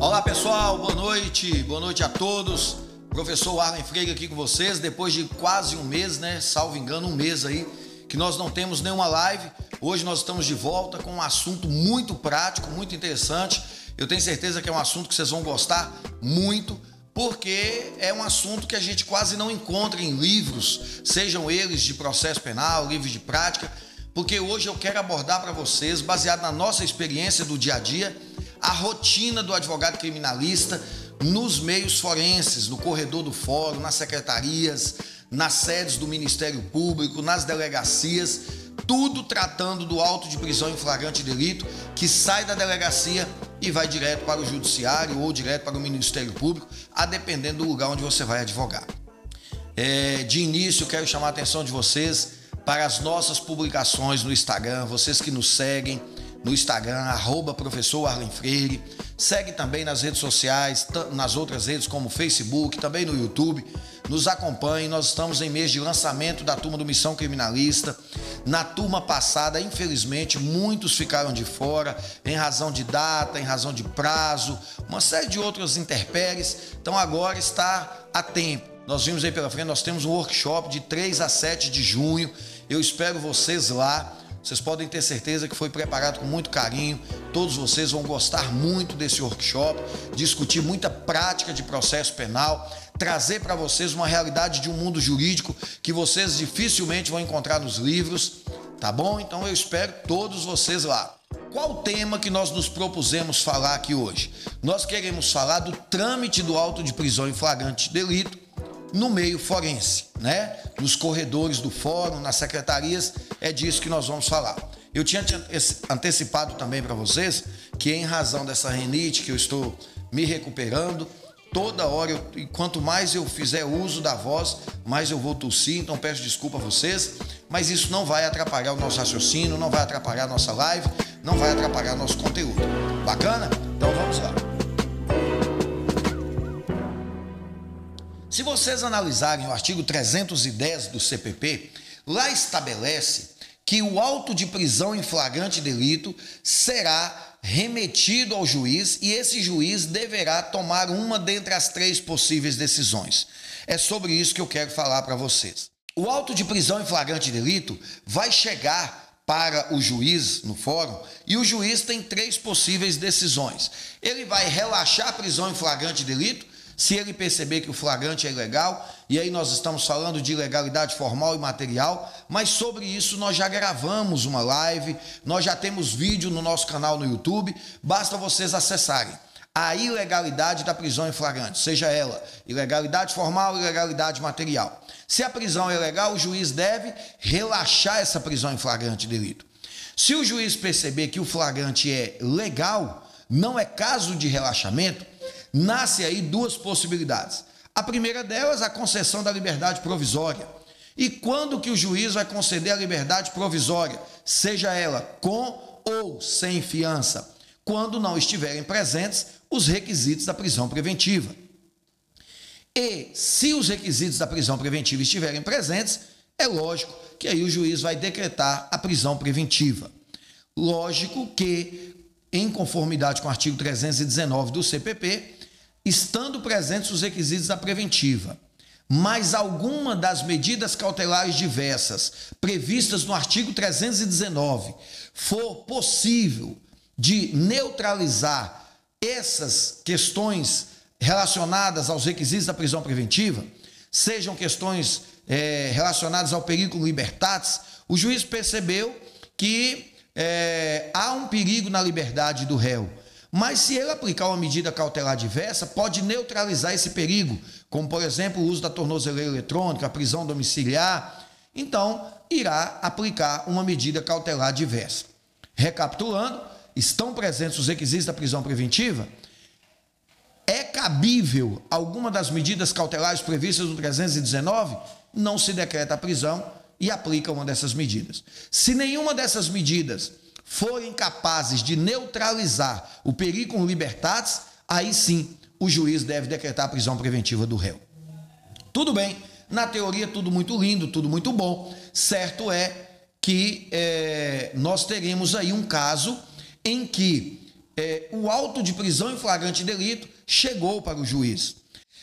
Olá pessoal, boa noite, boa noite a todos. Professor Arlen Freire aqui com vocês, depois de quase um mês, né? Salvo engano, um mês aí, que nós não temos nenhuma live. Hoje nós estamos de volta com um assunto muito prático, muito interessante. Eu tenho certeza que é um assunto que vocês vão gostar muito, porque é um assunto que a gente quase não encontra em livros, sejam eles de processo penal, livros de prática, porque hoje eu quero abordar para vocês, baseado na nossa experiência do dia a dia, a rotina do advogado criminalista nos meios forenses, no corredor do fórum, nas secretarias, nas sedes do Ministério Público, nas delegacias, tudo tratando do auto de prisão em flagrante delito que sai da delegacia e vai direto para o judiciário ou direto para o Ministério Público, a dependendo do lugar onde você vai advogar. É, de início, quero chamar a atenção de vocês para as nossas publicações no Instagram, vocês que nos seguem no Instagram, arroba professor Arlen Freire. Segue também nas redes sociais, nas outras redes como Facebook, também no YouTube. Nos acompanhe, nós estamos em mês de lançamento da turma do Missão Criminalista. Na turma passada, infelizmente, muitos ficaram de fora em razão de data, em razão de prazo, uma série de outras interpéries. Então agora está a tempo. Nós vimos aí pela frente, nós temos um workshop de 3 a 7 de junho. Eu espero vocês lá. Vocês podem ter certeza que foi preparado com muito carinho. Todos vocês vão gostar muito desse workshop, discutir muita prática de processo penal, trazer para vocês uma realidade de um mundo jurídico que vocês dificilmente vão encontrar nos livros, tá bom? Então eu espero todos vocês lá. Qual o tema que nós nos propusemos falar aqui hoje? Nós queremos falar do trâmite do auto de prisão em flagrante delito no meio forense, né? Nos corredores do fórum, nas secretarias, é disso que nós vamos falar. Eu tinha antecipado também para vocês que em razão dessa renite que eu estou me recuperando, toda hora, e quanto mais eu fizer uso da voz, mais eu vou tossir, então peço desculpa a vocês, mas isso não vai atrapalhar o nosso raciocínio, não vai atrapalhar a nossa live, não vai atrapalhar nosso conteúdo. Bacana? Então vamos lá. Se vocês analisarem o artigo 310 do CPP, lá estabelece que o auto de prisão em flagrante delito será remetido ao juiz e esse juiz deverá tomar uma dentre as três possíveis decisões. É sobre isso que eu quero falar para vocês. O auto de prisão em flagrante delito vai chegar para o juiz no fórum e o juiz tem três possíveis decisões. Ele vai relaxar a prisão em flagrante delito se ele perceber que o flagrante é ilegal, e aí nós estamos falando de ilegalidade formal e material, mas sobre isso nós já gravamos uma live, nós já temos vídeo no nosso canal no YouTube, basta vocês acessarem. A ilegalidade da prisão em flagrante, seja ela ilegalidade formal ou ilegalidade material. Se a prisão é legal, o juiz deve relaxar essa prisão em flagrante delito. Se o juiz perceber que o flagrante é legal, não é caso de relaxamento, nasce aí duas possibilidades. A primeira delas, a concessão da liberdade provisória. E quando que o juiz vai conceder a liberdade provisória, seja ela com ou sem fiança? Quando não estiverem presentes os requisitos da prisão preventiva. E se os requisitos da prisão preventiva estiverem presentes, é lógico que aí o juiz vai decretar a prisão preventiva. Lógico que, em conformidade com o artigo 319 do CPP, estando presentes os requisitos da preventiva, mas alguma das medidas cautelares diversas previstas no artigo 319 for possível de neutralizar essas questões relacionadas aos requisitos da prisão preventiva, sejam questões é, relacionadas ao perigo libertatis, o juiz percebeu que é, há um perigo na liberdade do réu mas se ele aplicar uma medida cautelar diversa, pode neutralizar esse perigo, como por exemplo o uso da tornozeleira eletrônica, a prisão domiciliar. Então, irá aplicar uma medida cautelar diversa. Recapitulando, estão presentes os requisitos da prisão preventiva? É cabível alguma das medidas cautelares previstas no 319? Não se decreta a prisão e aplica uma dessas medidas. Se nenhuma dessas medidas forem capazes de neutralizar o perigo libertatis, aí sim o juiz deve decretar a prisão preventiva do réu. Tudo bem, na teoria tudo muito lindo, tudo muito bom. Certo é que é, nós teremos aí um caso em que é, o auto de prisão em flagrante delito chegou para o juiz.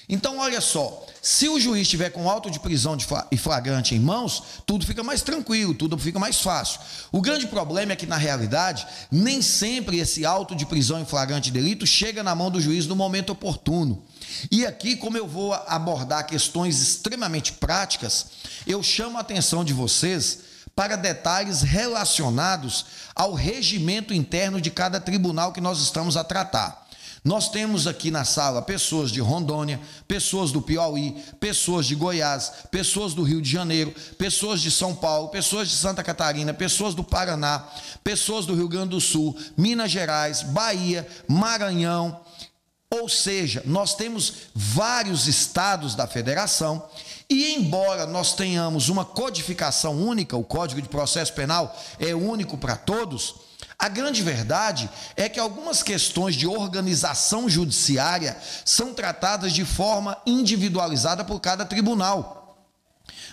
Então, olha só, se o juiz estiver com auto de prisão e flagrante em mãos, tudo fica mais tranquilo, tudo fica mais fácil. O grande problema é que, na realidade, nem sempre esse auto de prisão em flagrante delito chega na mão do juiz no momento oportuno. E aqui, como eu vou abordar questões extremamente práticas, eu chamo a atenção de vocês para detalhes relacionados ao regimento interno de cada tribunal que nós estamos a tratar. Nós temos aqui na sala pessoas de Rondônia, pessoas do Piauí, pessoas de Goiás, pessoas do Rio de Janeiro, pessoas de São Paulo, pessoas de Santa Catarina, pessoas do Paraná, pessoas do Rio Grande do Sul, Minas Gerais, Bahia, Maranhão. Ou seja, nós temos vários estados da federação e embora nós tenhamos uma codificação única, o Código de Processo Penal é único para todos, a grande verdade é que algumas questões de organização judiciária são tratadas de forma individualizada por cada tribunal.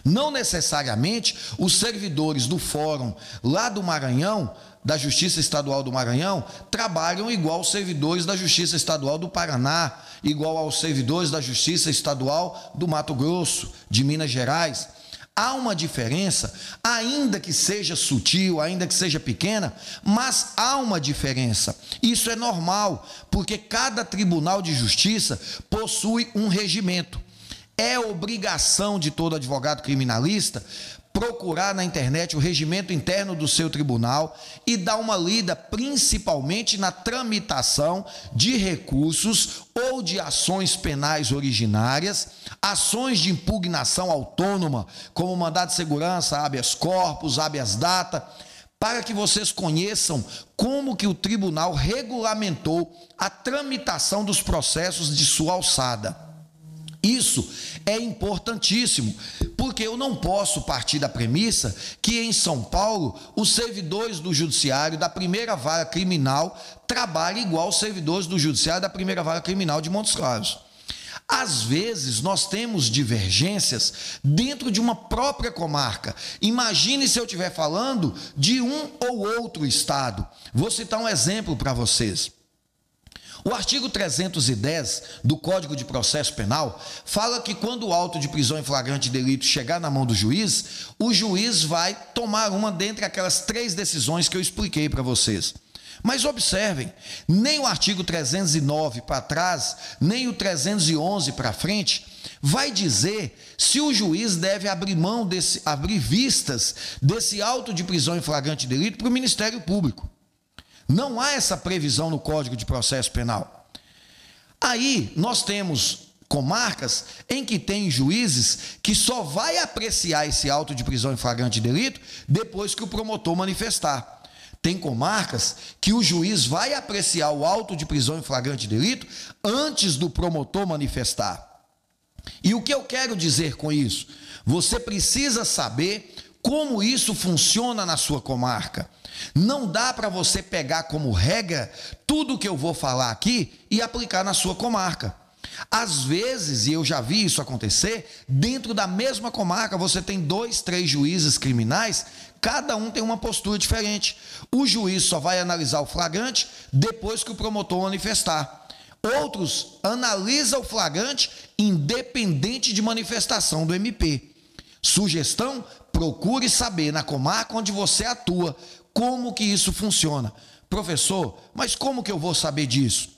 Não necessariamente os servidores do fórum lá do Maranhão, da Justiça Estadual do Maranhão, trabalham igual os servidores da Justiça Estadual do Paraná, igual aos servidores da Justiça Estadual do Mato Grosso, de Minas Gerais. Há uma diferença, ainda que seja sutil, ainda que seja pequena, mas há uma diferença. Isso é normal, porque cada tribunal de justiça possui um regimento. É obrigação de todo advogado criminalista procurar na internet o regimento interno do seu tribunal e dar uma lida principalmente na tramitação de recursos ou de ações penais originárias, ações de impugnação autônoma, como mandado de segurança, habeas corpus, habeas data, para que vocês conheçam como que o tribunal regulamentou a tramitação dos processos de sua alçada. Isso é importantíssimo, porque eu não posso partir da premissa que em São Paulo os servidores do judiciário da primeira vara criminal trabalhem igual os servidores do judiciário da primeira vara criminal de Montes Claros. Às vezes nós temos divergências dentro de uma própria comarca. Imagine se eu estiver falando de um ou outro estado. Vou citar um exemplo para vocês. O artigo 310 do Código de Processo Penal fala que quando o auto de prisão em flagrante delito chegar na mão do juiz, o juiz vai tomar uma dentre aquelas três decisões que eu expliquei para vocês. Mas observem, nem o artigo 309 para trás, nem o 311 para frente, vai dizer se o juiz deve abrir mão desse, abrir vistas desse auto de prisão em flagrante delito para o Ministério Público. Não há essa previsão no Código de Processo Penal. Aí nós temos comarcas em que tem juízes que só vai apreciar esse auto de prisão em flagrante delito depois que o promotor manifestar. Tem comarcas que o juiz vai apreciar o auto de prisão em flagrante delito antes do promotor manifestar. E o que eu quero dizer com isso? Você precisa saber como isso funciona na sua comarca. Não dá para você pegar como regra tudo que eu vou falar aqui e aplicar na sua comarca. Às vezes, e eu já vi isso acontecer, dentro da mesma comarca você tem dois, três juízes criminais, cada um tem uma postura diferente. O juiz só vai analisar o flagrante depois que o promotor manifestar. Outros analisam o flagrante independente de manifestação do MP. Sugestão: procure saber na comarca onde você atua como que isso funciona? Professor, mas como que eu vou saber disso?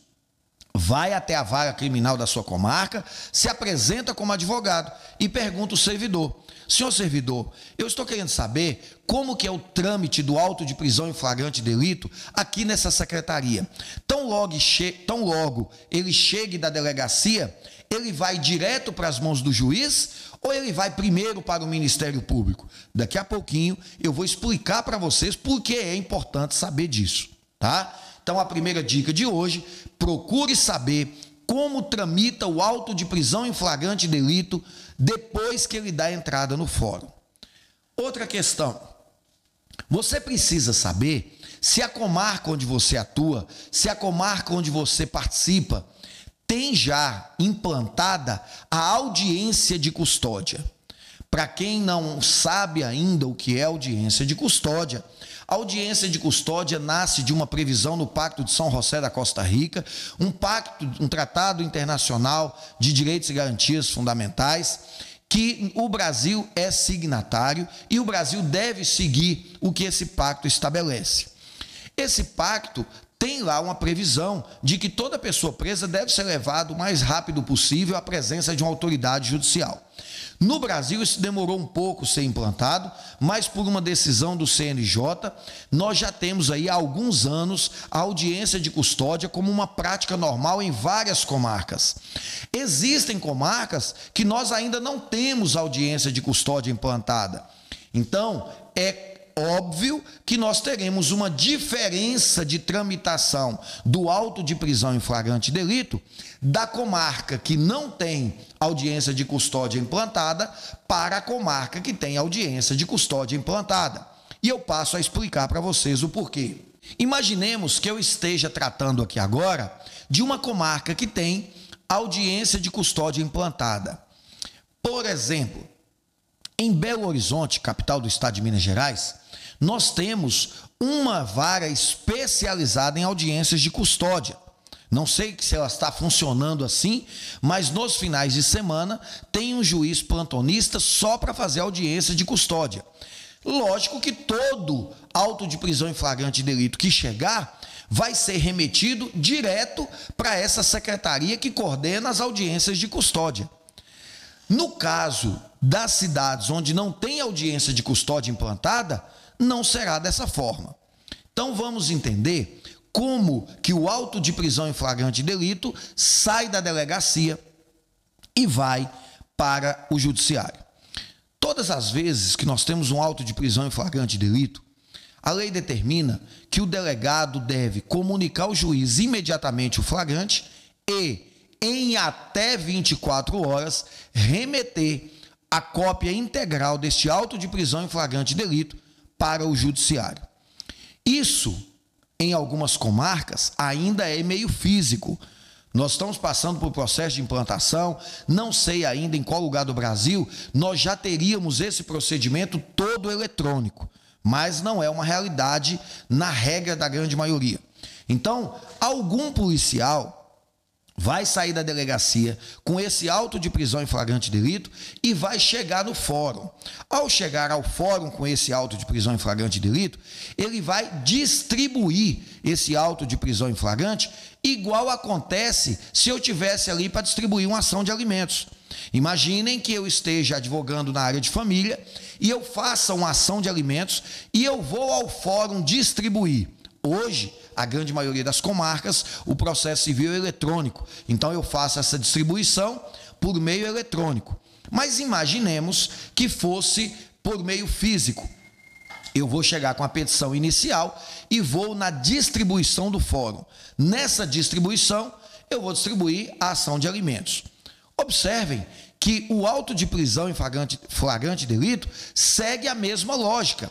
Vai até a vara criminal da sua comarca, se apresenta como advogado e pergunta o servidor: Senhor servidor, eu estou querendo saber como que é o trâmite do auto de prisão em flagrante delito aqui nessa secretaria. Tão logo, tão logo ele chegue da delegacia, ele vai direto para as mãos do juiz ou ele vai primeiro para o Ministério Público? Daqui a pouquinho eu vou explicar para vocês por que é importante saber disso, tá? Então a primeira dica de hoje, procure saber como tramita o auto de prisão em flagrante delito depois que ele dá entrada no fórum. Outra questão. Você precisa saber se a comarca onde você atua, se a comarca onde você participa, tem já implantada a audiência de custódia. Para quem não sabe ainda o que é audiência de custódia, A audiência de custódia nasce de uma previsão no Pacto de São José da Costa Rica, um pacto, um tratado internacional de direitos e garantias fundamentais que o Brasil é signatário e o Brasil deve seguir o que esse pacto estabelece. Esse pacto tem lá uma previsão de que toda pessoa presa deve ser levada o mais rápido possível à presença de uma autoridade judicial. No Brasil, isso demorou um pouco ser implantado, mas por uma decisão do CNJ, nós já temos aí há alguns anos a audiência de custódia como uma prática normal em várias comarcas. Existem comarcas que nós ainda não temos audiência de custódia implantada. Então, é óbvio que nós teremos uma diferença de tramitação do auto de prisão em flagrante delito da comarca que não tem audiência de custódia implantada para a comarca que tem audiência de custódia implantada. E eu passo a explicar para vocês o porquê. Imaginemos que eu esteja tratando aqui agora de uma comarca que tem audiência de custódia implantada. Por exemplo, em Belo Horizonte, capital do estado de Minas Gerais, nós temos uma vara especializada em audiências de custódia. Não sei se ela está funcionando assim, mas nos finais de semana tem um juiz plantonista só para fazer audiência de custódia. Lógico que todo auto de prisão em flagrante de delito que chegar vai ser remetido direto para essa secretaria que coordena as audiências de custódia. No caso das cidades onde não tem audiência de custódia implantada, não será dessa forma. Então vamos entender como que o auto de prisão em flagrante delito sai da delegacia e vai para o judiciário. Todas as vezes que nós temos um auto de prisão em flagrante delito, a lei determina que o delegado deve comunicar ao juiz imediatamente o flagrante e, em até 24 horas, remeter a cópia integral deste auto de prisão em flagrante delito para o judiciário. Isso, em algumas comarcas, ainda é meio físico. Nós estamos passando por processo de implantação, não sei ainda em qual lugar do Brasil, nós já teríamos esse procedimento todo eletrônico, mas não é uma realidade na regra da grande maioria. Então, algum policial vai sair da delegacia com esse auto de prisão em flagrante delito e vai chegar no fórum. Ao chegar ao fórum com esse auto de prisão em flagrante delito, ele vai distribuir esse auto de prisão em flagrante, igual acontece se eu tivesse ali para distribuir uma ação de alimentos. Imaginem que eu esteja advogando na área de família e eu faça uma ação de alimentos e eu vou ao fórum distribuir. Hoje, a grande maioria das comarcas, o processo civil é eletrônico. Então eu faço essa distribuição por meio eletrônico. Mas imaginemos que fosse por meio físico. Eu vou chegar com a petição inicial e vou na distribuição do fórum. Nessa distribuição, eu vou distribuir a ação de alimentos. Observem que o auto de prisão em flagrante, flagrante delito segue a mesma lógica.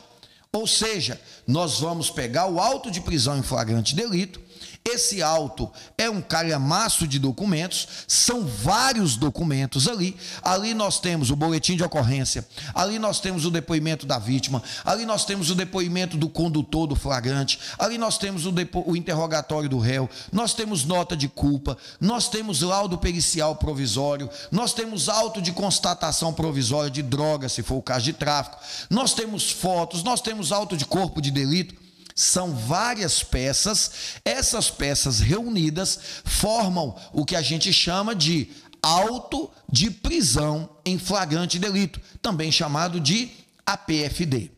Ou seja, nós vamos pegar o auto de prisão em flagrante delito. Esse auto é um calhamaço de documentos, são vários documentos ali. Ali nós temos o boletim de ocorrência, ali nós temos o depoimento da vítima, ali nós temos o depoimento do condutor do flagrante, ali nós temos o, o interrogatório do réu, nós temos nota de culpa, nós temos laudo pericial provisório, nós temos auto de constatação provisória de droga, se for o caso de tráfico, nós temos fotos, nós temos auto de corpo de delito. São várias peças, essas peças reunidas formam o que a gente chama de auto de prisão em flagrante delito, também chamado de APFD.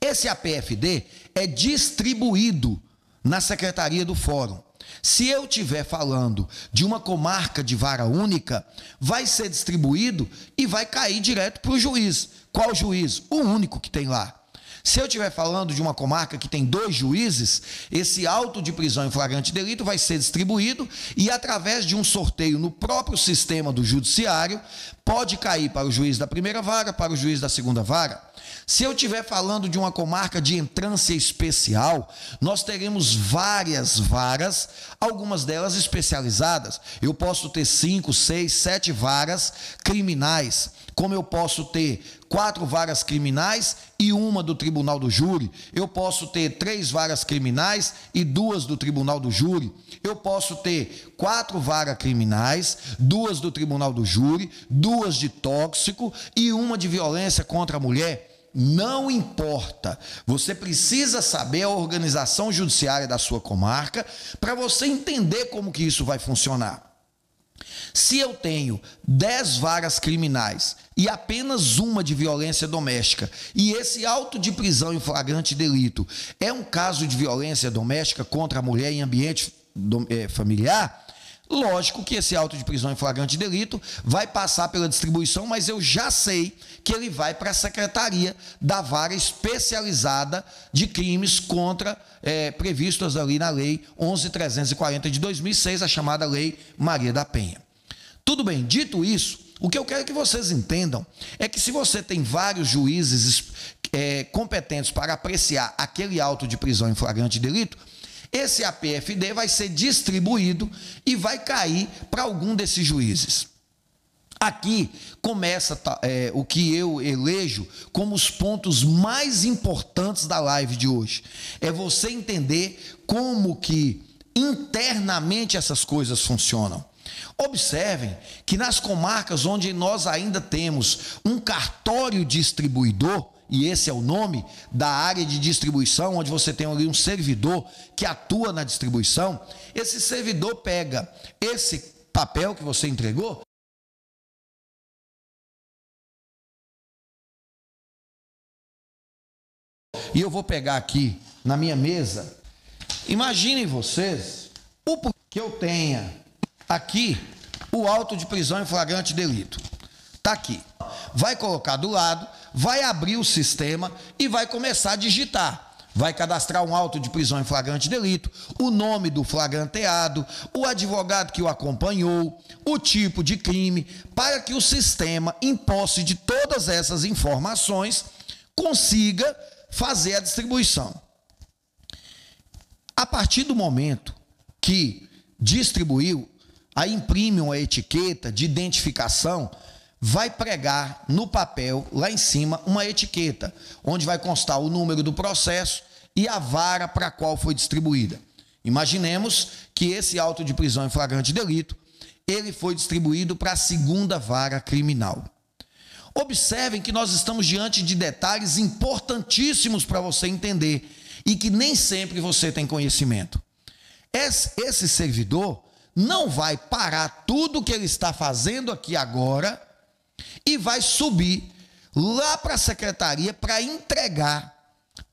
Esse APFD é distribuído na secretaria do fórum. Se eu estiver falando de uma comarca de vara única, vai ser distribuído e vai cair direto para o juiz. Qual juiz? O único que tem lá. Se eu estiver falando de uma comarca que tem dois juízes, esse auto de prisão em flagrante delito vai ser distribuído e, através de um sorteio no próprio sistema do judiciário, pode cair para o juiz da primeira vara, para o juiz da segunda vara. Se eu estiver falando de uma comarca de entrância especial, nós teremos várias varas, algumas delas especializadas. Eu posso ter cinco, seis, sete varas criminais, como eu posso ter quatro varas criminais e uma do tribunal do júri. Eu posso ter três varas criminais e duas do tribunal do júri. Eu posso ter quatro varas criminais, duas do tribunal do júri, duas de tóxico e uma de violência contra a mulher. Não importa. Você precisa saber a organização judiciária da sua comarca para você entender como que isso vai funcionar. Se eu tenho 10 varas criminais e apenas uma de violência doméstica, e esse auto de prisão em flagrante delito é um caso de violência doméstica contra a mulher em ambiente eh, familiar, Lógico que esse auto de prisão em flagrante delito vai passar pela distribuição, mas eu já sei que ele vai para a secretaria da vara especializada de crimes contra é, previstos ali na lei 11.340 de 2006, a chamada lei Maria da Penha. Tudo bem, dito isso, o que eu quero que vocês entendam é que se você tem vários juízes é, competentes para apreciar aquele auto de prisão em flagrante delito, esse APFD vai ser distribuído e vai cair para algum desses juízes. Aqui começa é, o que eu elejo como os pontos mais importantes da live de hoje. É você entender como que internamente essas coisas funcionam. Observem que nas comarcas onde nós ainda temos um cartório distribuidor, e esse é o nome da área de distribuição, onde você tem ali um servidor que atua na distribuição. Esse servidor pega esse papel que você entregou. E eu vou pegar aqui na minha mesa. Imaginem vocês o que eu tenha aqui o auto de prisão em flagrante delito. Está aqui. Vai colocar do lado vai abrir o sistema e vai começar a digitar. Vai cadastrar um auto de prisão em flagrante delito, o nome do flagranteado, o advogado que o acompanhou, o tipo de crime, para que o sistema, em posse de todas essas informações, consiga fazer a distribuição. A partir do momento que distribuiu, aí imprime uma etiqueta de identificação vai pregar no papel, lá em cima, uma etiqueta, onde vai constar o número do processo e a vara para a qual foi distribuída. Imaginemos que esse auto de prisão em flagrante delito, ele foi distribuído para a segunda vara criminal. Observem que nós estamos diante de detalhes importantíssimos para você entender e que nem sempre você tem conhecimento. Esse servidor não vai parar tudo o que ele está fazendo aqui agora e vai subir lá para a secretaria para entregar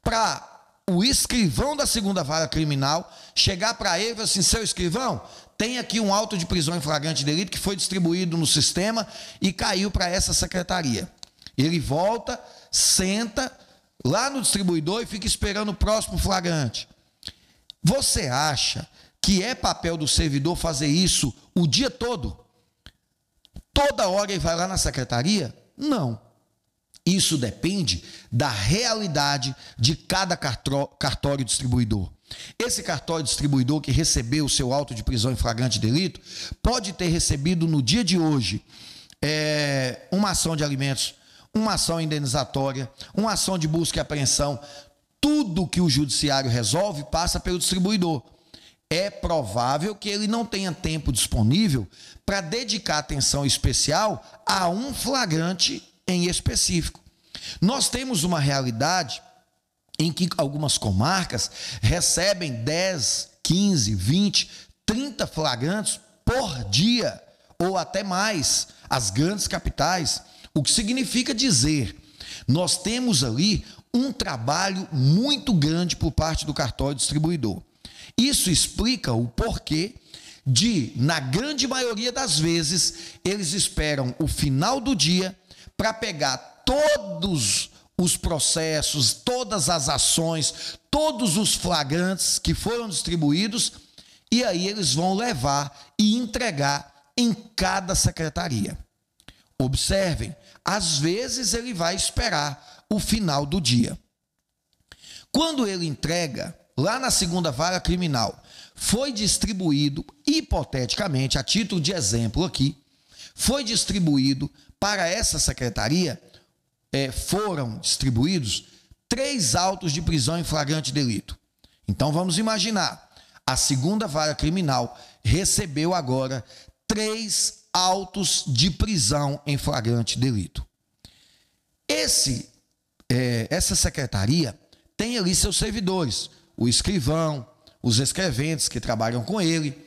para o escrivão da segunda vara criminal, chegar para ele e falar assim: seu escrivão, tem aqui um auto de prisão em flagrante delito que foi distribuído no sistema e caiu para essa secretaria. Ele volta, senta lá no distribuidor e fica esperando o próximo flagrante. Você acha que é papel do servidor fazer isso o dia todo? toda hora ele vai lá na secretaria? Não. Isso depende da realidade de cada cartório distribuidor. Esse cartório distribuidor que recebeu o seu auto de prisão em flagrante delito pode ter recebido no dia de hoje é, uma ação de alimentos, uma ação indenizatória, uma ação de busca e apreensão. Tudo que o judiciário resolve passa pelo distribuidor é provável que ele não tenha tempo disponível para dedicar atenção especial a um flagrante em específico. Nós temos uma realidade em que algumas comarcas recebem 10, 15, 20, 30 flagrantes por dia, ou até mais, as grandes capitais. O que significa dizer, nós temos ali um trabalho muito grande por parte do cartório distribuidor. Isso explica o porquê de, na grande maioria das vezes, eles esperam o final do dia para pegar todos os processos, todas as ações, todos os flagrantes que foram distribuídos e aí eles vão levar e entregar em cada secretaria. Observem, às vezes ele vai esperar o final do dia. Quando ele entrega, lá na segunda vara criminal, foi distribuído, hipoteticamente, a título de exemplo aqui, foi distribuído para essa secretaria, é, foram distribuídos três autos de prisão em flagrante delito. Então vamos imaginar, a segunda vara criminal recebeu agora três autos de prisão em flagrante delito. Esse, é, essa secretaria tem ali seus servidores, o escrivão, os escreventes que trabalham com ele,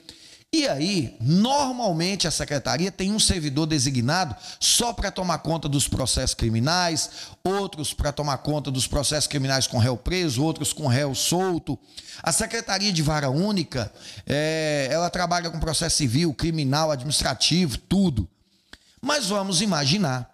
e aí, normalmente a secretaria tem um servidor designado só para tomar conta dos processos criminais, outros para tomar conta dos processos criminais com réu preso, outros com réu solto. A secretaria de vara única, é, ela trabalha com processo civil, criminal, administrativo, tudo. Mas vamos imaginar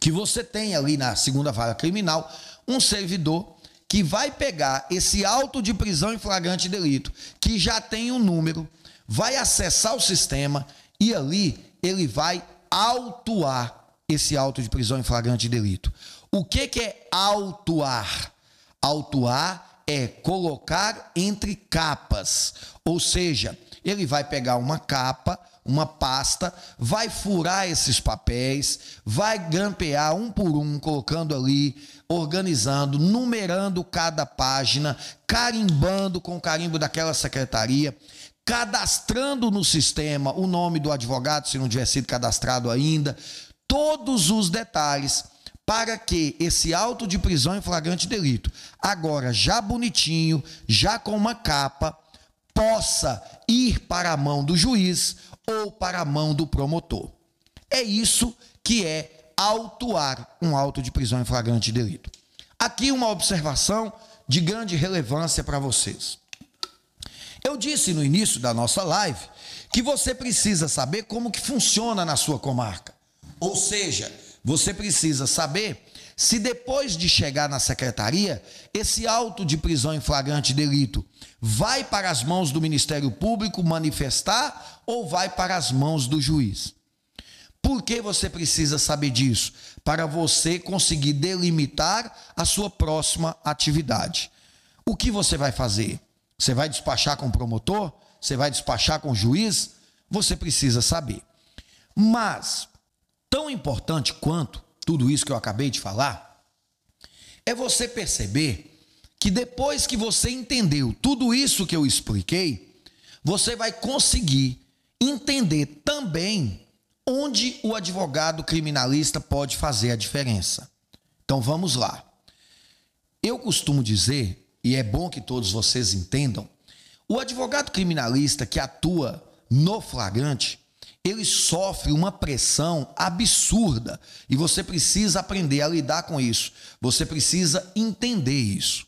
que você tem ali na segunda vara criminal um servidor que vai pegar esse auto de prisão em flagrante delito, que já tem um número vai acessar o sistema e ali ele vai autuar esse auto de prisão em flagrante delito. O que, que é autuar? Autuar é colocar entre capas, ou seja, ele vai pegar uma capa, uma pasta, vai furar esses papéis, vai grampear um por um, colocando ali, organizando, numerando cada página, carimbando com o carimbo daquela secretaria cadastrando no sistema o nome do advogado, se não tiver sido cadastrado ainda, todos os detalhes para que esse auto de prisão em flagrante delito, agora já bonitinho, já com uma capa, possa ir para a mão do juiz ou para a mão do promotor. É isso que é autuar um auto de prisão em flagrante delito. Aqui uma observação de grande relevância para vocês. Eu disse no início da nossa live que você precisa saber como que funciona na sua comarca. Ou seja, você precisa saber se depois de chegar na secretaria, esse auto de prisão em flagrante delito vai para as mãos do Ministério Público manifestar ou vai para as mãos do juiz. Por que você precisa saber disso? Para você conseguir delimitar a sua próxima atividade. O que você vai fazer? Você vai despachar com o promotor? Você vai despachar com o juiz? Você precisa saber. Mas, tão importante quanto tudo isso que eu acabei de falar, é você perceber que depois que você entendeu tudo isso que eu expliquei, você vai conseguir entender também onde o advogado criminalista pode fazer a diferença. Então vamos lá. Eu costumo dizer e é bom que todos vocês entendam, o advogado criminalista que atua no flagrante, ele sofre uma pressão absurda e você precisa aprender a lidar com isso. Você precisa entender isso.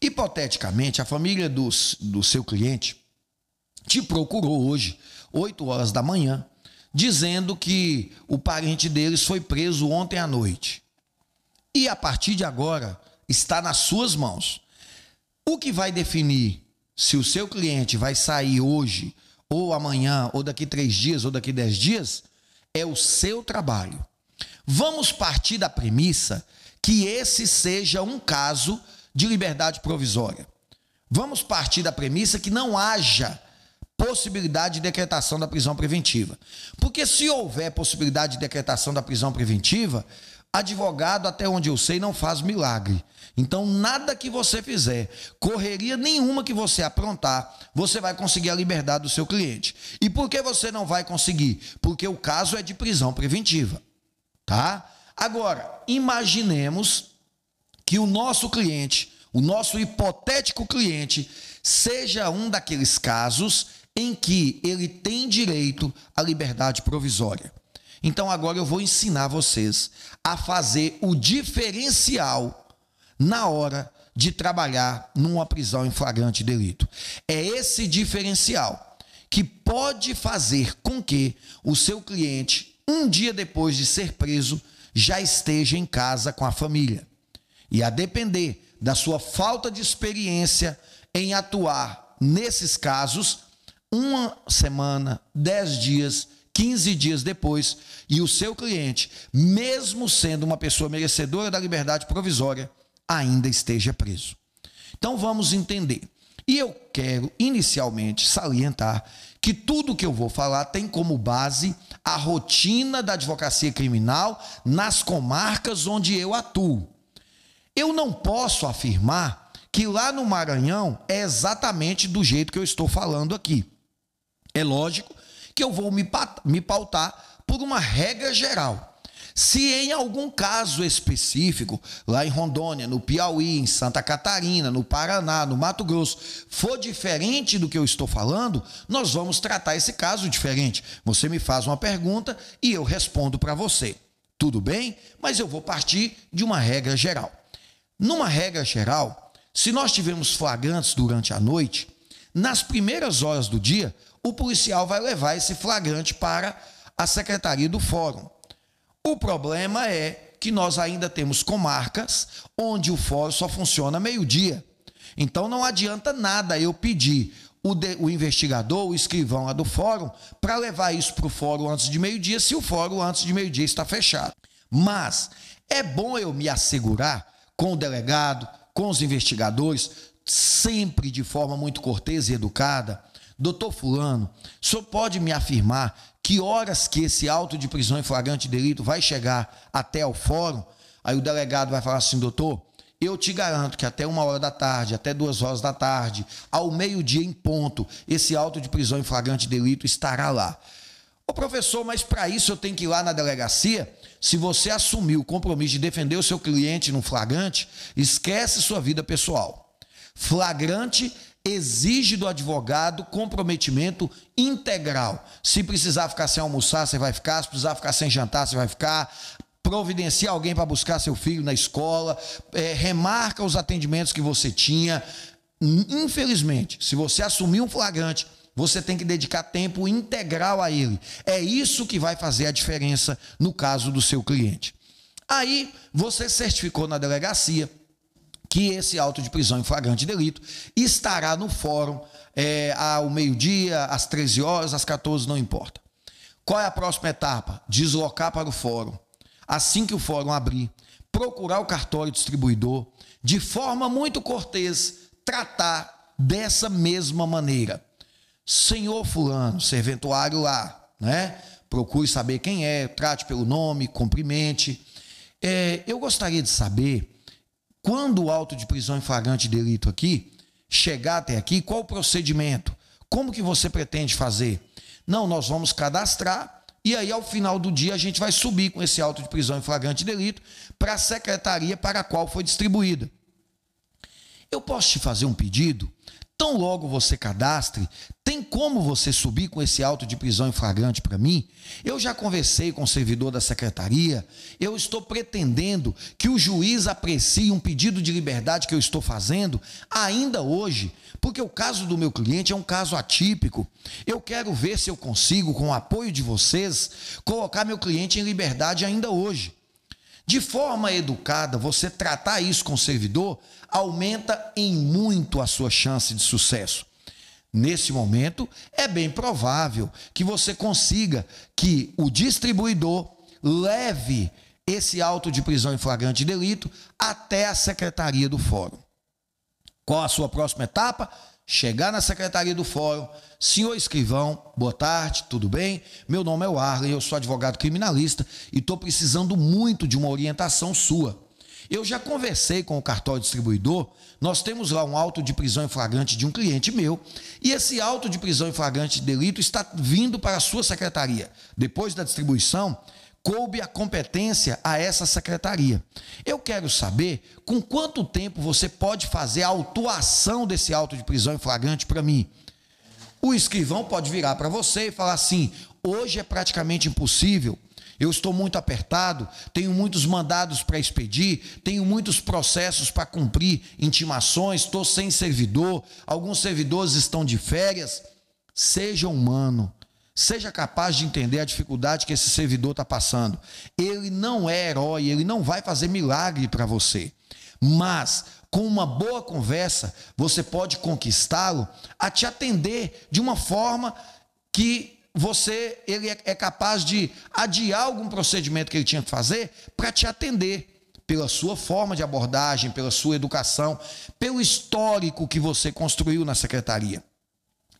Hipoteticamente, a família do, do seu cliente te procurou hoje, 8 horas da manhã, dizendo que o parente deles foi preso ontem à noite. E a partir de agora, está nas suas mãos. O que vai definir se o seu cliente vai sair hoje, ou amanhã, ou daqui três dias, ou daqui dez dias, é o seu trabalho. Vamos partir da premissa que esse seja um caso de liberdade provisória. Vamos partir da premissa que não haja possibilidade de decretação da prisão preventiva. Porque se houver possibilidade de decretação da prisão preventiva, advogado, até onde eu sei, não faz milagre. Então, nada que você fizer, correria nenhuma que você aprontar, você vai conseguir a liberdade do seu cliente. E por que você não vai conseguir? Porque o caso é de prisão preventiva, tá? Agora, imaginemos que o nosso cliente, o nosso hipotético cliente, seja um daqueles casos em que ele tem direito à liberdade provisória. Então agora eu vou ensinar vocês a fazer o diferencial na hora de trabalhar numa prisão em flagrante delito. É esse diferencial que pode fazer com que o seu cliente, um dia depois de ser preso, já esteja em casa com a família. E a depender da sua falta de experiência em atuar nesses casos, uma semana, dez dias, 15 dias depois, e o seu cliente, mesmo sendo uma pessoa merecedora da liberdade provisória, ainda esteja preso. Então vamos entender. E eu quero inicialmente salientar que tudo que eu vou falar tem como base a rotina da advocacia criminal nas comarcas onde eu atuo. Eu não posso afirmar que lá no Maranhão é exatamente do jeito que eu estou falando aqui. É lógico que eu vou me pautar por uma regra geral. Se em algum caso específico, lá em Rondônia, no Piauí, em Santa Catarina, no Paraná, no Mato Grosso, for diferente do que eu estou falando, nós vamos tratar esse caso diferente. Você me faz uma pergunta e eu respondo para você. Tudo bem? Mas eu vou partir de uma regra geral. Numa regra geral, se nós tivermos flagrantes durante a noite, nas primeiras horas do dia, o policial vai levar esse flagrante para a secretaria do fórum. O problema é que nós ainda temos comarcas onde o fórum só funciona meio-dia. Então não adianta nada eu pedir o, de, o investigador, o escrivão lá do fórum, para levar isso para o fórum antes de meio-dia, se o fórum antes de meio-dia está fechado. Mas é bom eu me assegurar com o delegado, com os investigadores, sempre de forma muito cortês e educada. Doutor Fulano, o senhor pode me afirmar que horas que esse auto de prisão em flagrante delito vai chegar até o fórum, aí o delegado vai falar assim, doutor, eu te garanto que até uma hora da tarde, até duas horas da tarde, ao meio-dia em ponto, esse auto de prisão em flagrante delito estará lá. Ô professor, mas para isso eu tenho que ir lá na delegacia? Se você assumiu o compromisso de defender o seu cliente no flagrante, esquece sua vida pessoal. Flagrante exige do advogado comprometimento integral. Se precisar ficar sem almoçar, você vai ficar. Se precisar ficar sem jantar, você vai ficar. Providencia alguém para buscar seu filho na escola. É, remarca os atendimentos que você tinha. Infelizmente, se você assumir um flagrante, você tem que dedicar tempo integral a ele. É isso que vai fazer a diferença no caso do seu cliente. Aí, você certificou na delegacia que esse auto de prisão em flagrante delito estará no fórum é, ao meio-dia, às 13 horas, às 14, não importa. Qual é a próxima etapa? Deslocar para o fórum. Assim que o fórum abrir, procurar o cartório distribuidor, de forma muito cortês, tratar dessa mesma maneira. Senhor Fulano, serventuário lá, né? Procure saber quem é, trate pelo nome, cumprimente. É, eu gostaria de saber quando o auto de prisão em flagrante delito aqui chegar até aqui, qual o procedimento? Como que você pretende fazer? Não, nós vamos cadastrar e aí ao final do dia a gente vai subir com esse auto de prisão em flagrante delito para a secretaria para a qual foi distribuída. Eu posso te fazer um pedido? Tão logo você cadastre, tem como você subir com esse auto de prisão em flagrante para mim? Eu já conversei com o servidor da secretaria, eu estou pretendendo que o juiz aprecie um pedido de liberdade que eu estou fazendo ainda hoje, porque o caso do meu cliente é um caso atípico. Eu quero ver se eu consigo, com o apoio de vocês, colocar meu cliente em liberdade ainda hoje. De forma educada, você tratar isso com o servidor aumenta em muito a sua chance de sucesso. Nesse momento, é bem provável que você consiga que o distribuidor leve esse auto de prisão em flagrante delito até a secretaria do fórum. Qual a sua próxima etapa? Chegar na secretaria do fórum, senhor escrivão, boa tarde, tudo bem? Meu nome é Warley, eu sou advogado criminalista e estou precisando muito de uma orientação sua. Eu já conversei com o cartório distribuidor, nós temos lá um auto de prisão em flagrante de um cliente meu, e esse auto de prisão em flagrante de delito está vindo para a sua secretaria. Depois da distribuição, coube a competência a essa secretaria. Eu quero saber com quanto tempo você pode fazer a autuação desse auto de prisão em flagrante para mim. O escrivão pode virar para você e falar assim: hoje é praticamente impossível. Eu estou muito apertado, tenho muitos mandados para expedir, tenho muitos processos para cumprir, intimações, estou sem servidor, alguns servidores estão de férias. Seja humano, Seja capaz de entender a dificuldade que esse servidor está passando. Ele não é herói, ele não vai fazer milagre para você. Mas, com uma boa conversa, você pode conquistá-lo a te atender de uma forma que você ele é, é capaz de adiar algum procedimento que ele tinha que fazer para te atender pela sua forma de abordagem, pela sua educação, pelo histórico que você construiu na secretaria.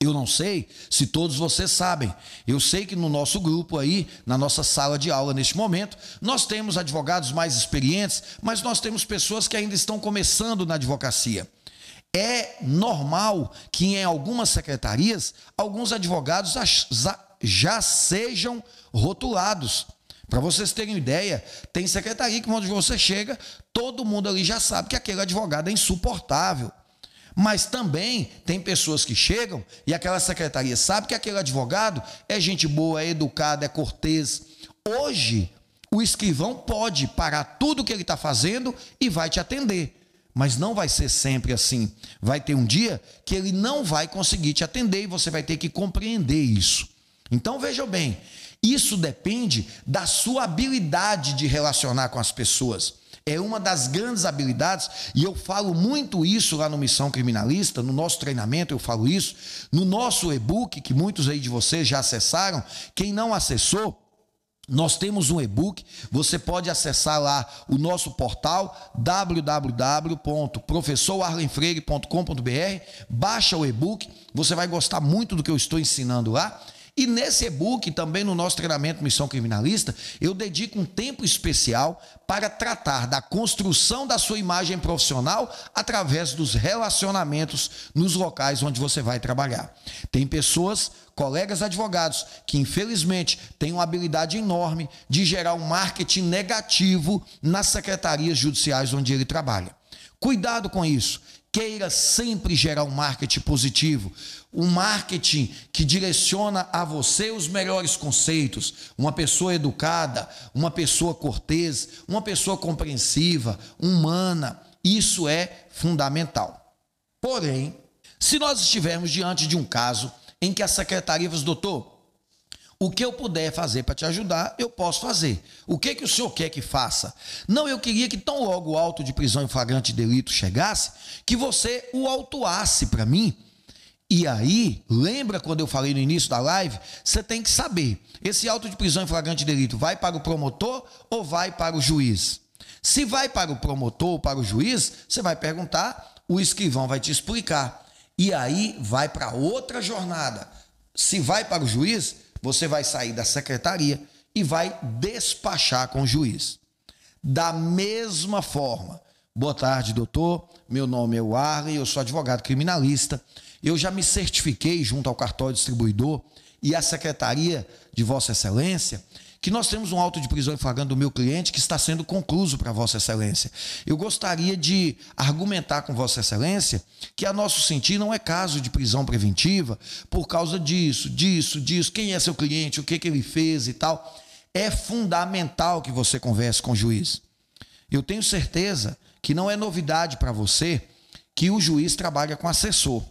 Eu não sei se todos vocês sabem. Eu sei que no nosso grupo aí, na nossa sala de aula neste momento, nós temos advogados mais experientes, mas nós temos pessoas que ainda estão começando na advocacia. É normal que em algumas secretarias alguns advogados já sejam rotulados. Para vocês terem ideia, tem secretaria que onde você chega, todo mundo ali já sabe que aquele advogado é insuportável. Mas também tem pessoas que chegam e aquela secretaria sabe que aquele advogado é gente boa, é educado, é cortês. Hoje, o escrivão pode parar tudo o que ele está fazendo e vai te atender. Mas não vai ser sempre assim. Vai ter um dia que ele não vai conseguir te atender e você vai ter que compreender isso. Então vejam bem, isso depende da sua habilidade de relacionar com as pessoas. É uma das grandes habilidades, e eu falo muito isso lá no Missão Criminalista, no nosso treinamento eu falo isso, no nosso e-book, que muitos aí de vocês já acessaram, quem não acessou, nós temos um e-book, você pode acessar lá o nosso portal www.professorarlenfreire.com.br, baixa o e-book, você vai gostar muito do que eu estou ensinando lá. E nesse e-book, também no nosso treinamento Missão Criminalista, eu dedico um tempo especial para tratar da construção da sua imagem profissional através dos relacionamentos nos locais onde você vai trabalhar. Tem pessoas, colegas advogados, que infelizmente têm uma habilidade enorme de gerar um marketing negativo nas secretarias judiciais onde ele trabalha. Cuidado com isso. Queira sempre gerar um marketing positivo, um marketing que direciona a você os melhores conceitos, uma pessoa educada, uma pessoa cortês, uma pessoa compreensiva, humana. Isso é fundamental. Porém, se nós estivermos diante de um caso em que a secretaria diz, doutor, o que eu puder fazer para te ajudar, eu posso fazer. O que que o senhor quer que faça? Não, eu queria que tão logo o auto de prisão em flagrante delito chegasse, que você o autuasse para mim. E aí, lembra quando eu falei no início da live? Você tem que saber, esse auto de prisão em flagrante delito vai para o promotor ou vai para o juiz? Se vai para o promotor ou para o juiz, você vai perguntar, o escrivão vai te explicar. E aí vai para outra jornada. Se vai para o juiz, você vai sair da secretaria e vai despachar com o juiz. Da mesma forma, boa tarde, doutor. Meu nome é Warley, eu sou advogado criminalista. Eu já me certifiquei junto ao cartório distribuidor e à secretaria de Vossa Excelência que nós temos um auto de prisão flagrante do meu cliente que está sendo concluso para Vossa Excelência. Eu gostaria de argumentar com Vossa Excelência que, a nosso sentir, não é caso de prisão preventiva por causa disso, disso, disso, quem é seu cliente, o que, que ele fez e tal. É fundamental que você converse com o juiz. Eu tenho certeza que não é novidade para você que o juiz trabalha com assessor.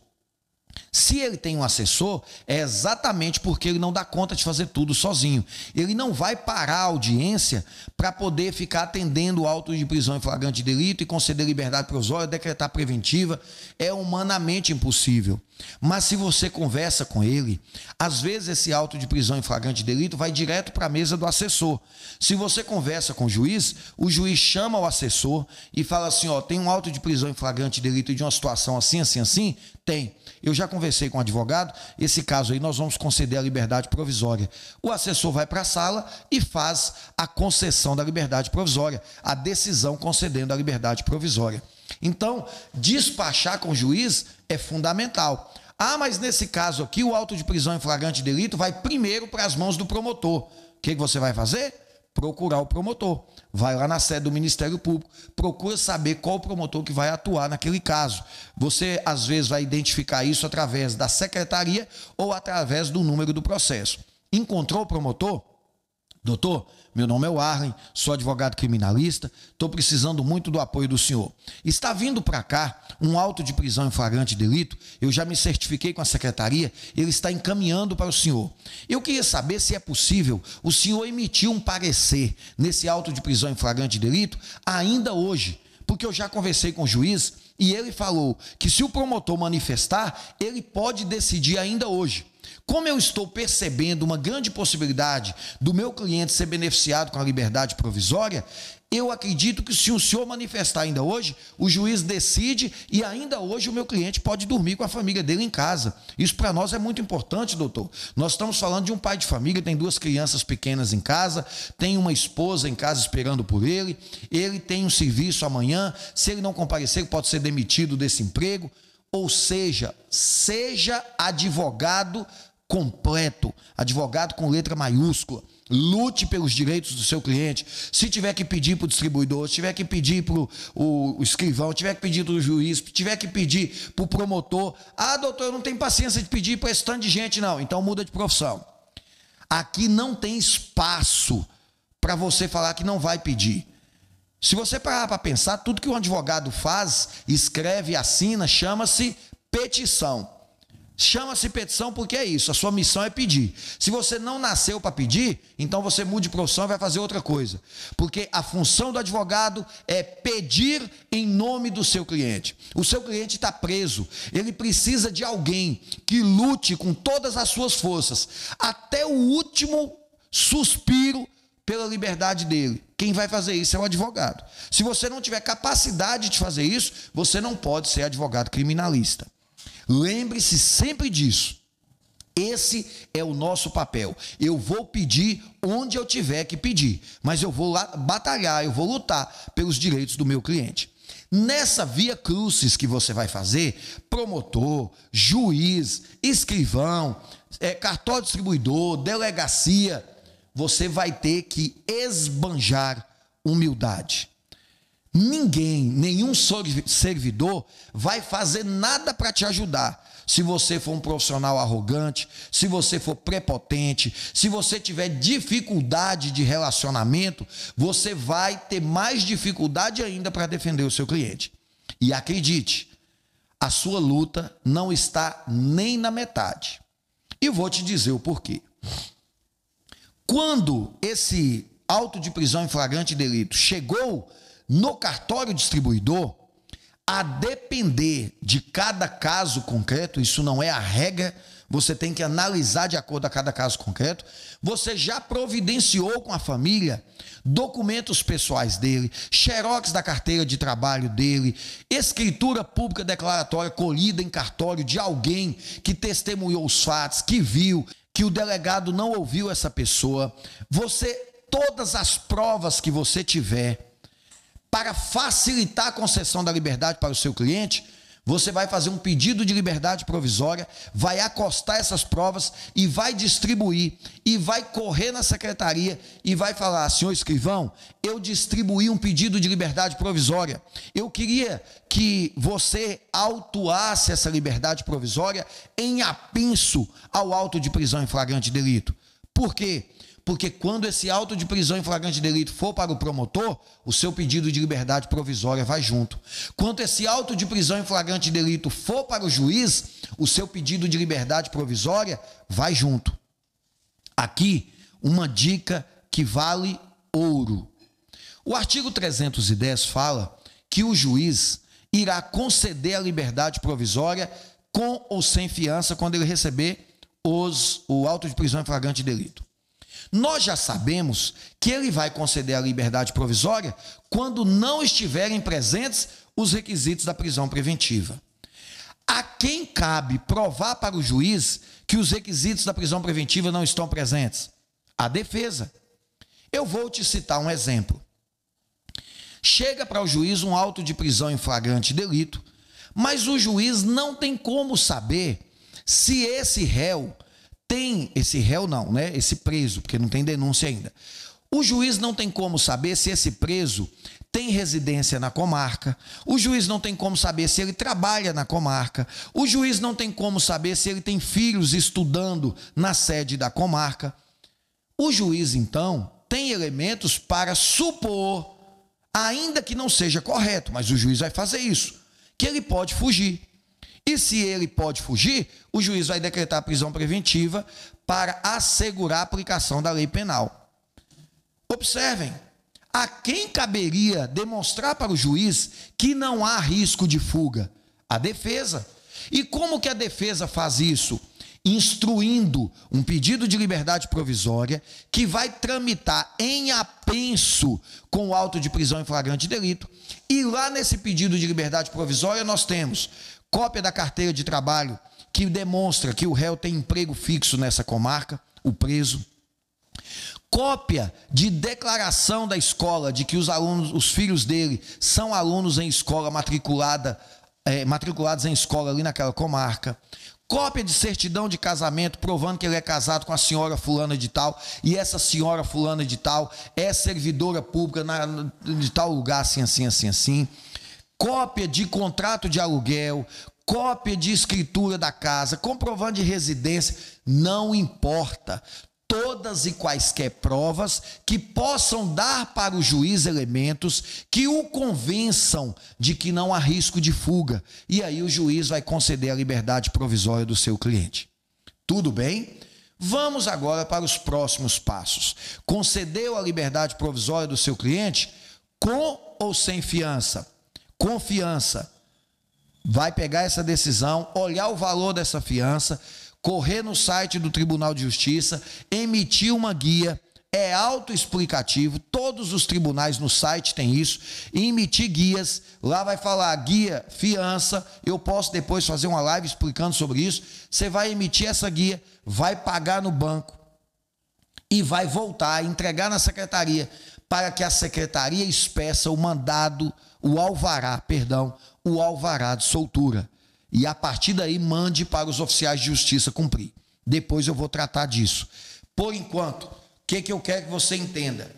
Se ele tem um assessor, é exatamente porque ele não dá conta de fazer tudo sozinho. Ele não vai parar a audiência para poder ficar atendendo o auto de prisão em flagrante delito e conceder liberdade provisória, decretar preventiva. É humanamente impossível. Mas se você conversa com ele, às vezes esse auto de prisão em flagrante delito vai direto para a mesa do assessor. Se você conversa com o juiz, o juiz chama o assessor e fala assim: ó, tem um auto de prisão em flagrante delito de uma situação assim, assim, assim? Tem. Eu já conversei com o advogado, esse caso aí nós vamos conceder a liberdade provisória. O assessor vai para a sala e faz a concessão da liberdade provisória, a decisão concedendo a liberdade provisória. Então, despachar com o juiz é fundamental. Ah, mas nesse caso aqui, o auto de prisão em flagrante delito vai primeiro para as mãos do promotor. O que, que você vai fazer? Procurar o promotor. Vai lá na sede do Ministério Público, procura saber qual o promotor que vai atuar naquele caso. Você, às vezes, vai identificar isso através da secretaria ou através do número do processo. Encontrou o promotor? Doutor, meu nome é Warren, sou advogado criminalista, estou precisando muito do apoio do senhor. Está vindo para cá um auto de prisão em flagrante delito, eu já me certifiquei com a secretaria, ele está encaminhando para o senhor. Eu queria saber se é possível o senhor emitir um parecer nesse auto de prisão em flagrante delito ainda hoje, porque eu já conversei com o juiz e ele falou que se o promotor manifestar, ele pode decidir ainda hoje. Como eu estou percebendo uma grande possibilidade do meu cliente ser beneficiado com a liberdade provisória, eu acredito que se o senhor manifestar ainda hoje, o juiz decide e ainda hoje o meu cliente pode dormir com a família dele em casa. Isso para nós é muito importante, doutor. Nós estamos falando de um pai de família, tem duas crianças pequenas em casa, tem uma esposa em casa esperando por ele, ele tem um serviço amanhã, se ele não comparecer, pode ser demitido desse emprego. Ou seja, seja advogado completo, advogado com letra maiúscula. Lute pelos direitos do seu cliente. Se tiver que pedir para o distribuidor, se tiver que pedir para o escrivão, tiver que pedir para o juiz, tiver que pedir para o promotor. Ah, doutor, eu não tenho paciência de pedir para esse tanto de gente, não. Então muda de profissão. Aqui não tem espaço para você falar que não vai pedir. Se você parar para pensar, tudo que um advogado faz, escreve, assina, chama-se petição. Chama-se petição porque é isso, a sua missão é pedir. Se você não nasceu para pedir, então você mude de profissão e vai fazer outra coisa. Porque a função do advogado é pedir em nome do seu cliente. O seu cliente está preso, ele precisa de alguém que lute com todas as suas forças, até o último suspiro pela liberdade dele. Quem vai fazer isso é o advogado. Se você não tiver capacidade de fazer isso, você não pode ser advogado criminalista. Lembre-se sempre disso. Esse é o nosso papel. Eu vou pedir onde eu tiver que pedir, mas eu vou lá batalhar, eu vou lutar pelos direitos do meu cliente. Nessa via crucis que você vai fazer, promotor, juiz, escrivão, é, cartório distribuidor, delegacia, você vai ter que esbanjar humildade. Ninguém, nenhum servidor vai fazer nada para te ajudar. Se você for um profissional arrogante, se você for prepotente, se você tiver dificuldade de relacionamento, você vai ter mais dificuldade ainda para defender o seu cliente. E acredite, a sua luta não está nem na metade. E vou te dizer o porquê. Quando esse auto de prisão em flagrante delito chegou no cartório distribuidor, a depender de cada caso concreto, isso não é a regra, você tem que analisar de acordo a cada caso concreto. Você já providenciou com a família documentos pessoais dele, xerox da carteira de trabalho dele, escritura pública declaratória colhida em cartório de alguém que testemunhou os fatos, que viu, que o delegado não ouviu essa pessoa. Você, todas as provas que você tiver, para facilitar a concessão da liberdade para o seu cliente, você vai fazer um pedido de liberdade provisória, vai acostar essas provas e vai distribuir e vai correr na secretaria e vai falar: senhor escrivão, eu distribuí um pedido de liberdade provisória. Eu queria que você autuasse essa liberdade provisória em apenso ao auto de prisão em flagrante delito. Por quê? Quando esse auto de prisão em flagrante delito for para o promotor, o seu pedido de liberdade provisória vai junto. Quando esse auto de prisão em flagrante delito for para o juiz, o seu pedido de liberdade provisória vai junto. Aqui, uma dica que vale ouro. O artigo 310 fala que o juiz irá conceder a liberdade provisória com ou sem fiança quando ele receber os, o auto de prisão em flagrante delito. Nós já sabemos que ele vai conceder a liberdade provisória quando não estiverem presentes os requisitos da prisão preventiva. A quem cabe provar para o juiz que os requisitos da prisão preventiva não estão presentes? A defesa. Eu vou te citar um exemplo. Chega para o juiz um auto de prisão em flagrante delito, mas o juiz não tem como saber se esse réu tem esse réu não, né? Esse preso, porque não tem denúncia ainda. O juiz não tem como saber se esse preso tem residência na comarca. O juiz não tem como saber se ele trabalha na comarca. O juiz não tem como saber se ele tem filhos estudando na sede da comarca. O juiz, então, tem elementos para supor, ainda que não seja correto, mas o juiz vai fazer isso, que ele pode fugir. E se ele pode fugir, o juiz vai decretar prisão preventiva para assegurar a aplicação da lei penal. Observem, a quem caberia demonstrar para o juiz que não há risco de fuga? A defesa. E como que a defesa faz isso? instruindo um pedido de liberdade provisória que vai tramitar em apenso com o auto de prisão em flagrante delito. E lá nesse pedido de liberdade provisória nós temos cópia da carteira de trabalho que demonstra que o réu tem emprego fixo nessa comarca, o preso. Cópia de declaração da escola de que os alunos, os filhos dele, são alunos em escola matriculada, é, matriculados em escola ali naquela comarca cópia de certidão de casamento provando que ele é casado com a senhora fulana de tal e essa senhora fulana de tal é servidora pública na, de tal lugar assim assim assim assim cópia de contrato de aluguel cópia de escritura da casa comprovante de residência não importa todas e quaisquer provas que possam dar para o juiz elementos que o convençam de que não há risco de fuga. E aí o juiz vai conceder a liberdade provisória do seu cliente. Tudo bem? Vamos agora para os próximos passos. Concedeu a liberdade provisória do seu cliente com ou sem fiança? Confiança. Vai pegar essa decisão, olhar o valor dessa fiança, correr no site do Tribunal de Justiça, emitir uma guia, é autoexplicativo, todos os tribunais no site tem isso, emitir guias, lá vai falar guia, fiança, eu posso depois fazer uma live explicando sobre isso, você vai emitir essa guia, vai pagar no banco e vai voltar, entregar na secretaria, para que a secretaria expeça o mandado, o alvará, perdão, o alvará de soltura e a partir daí mande para os oficiais de justiça cumprir. Depois eu vou tratar disso. Por enquanto, o que, que eu quero que você entenda?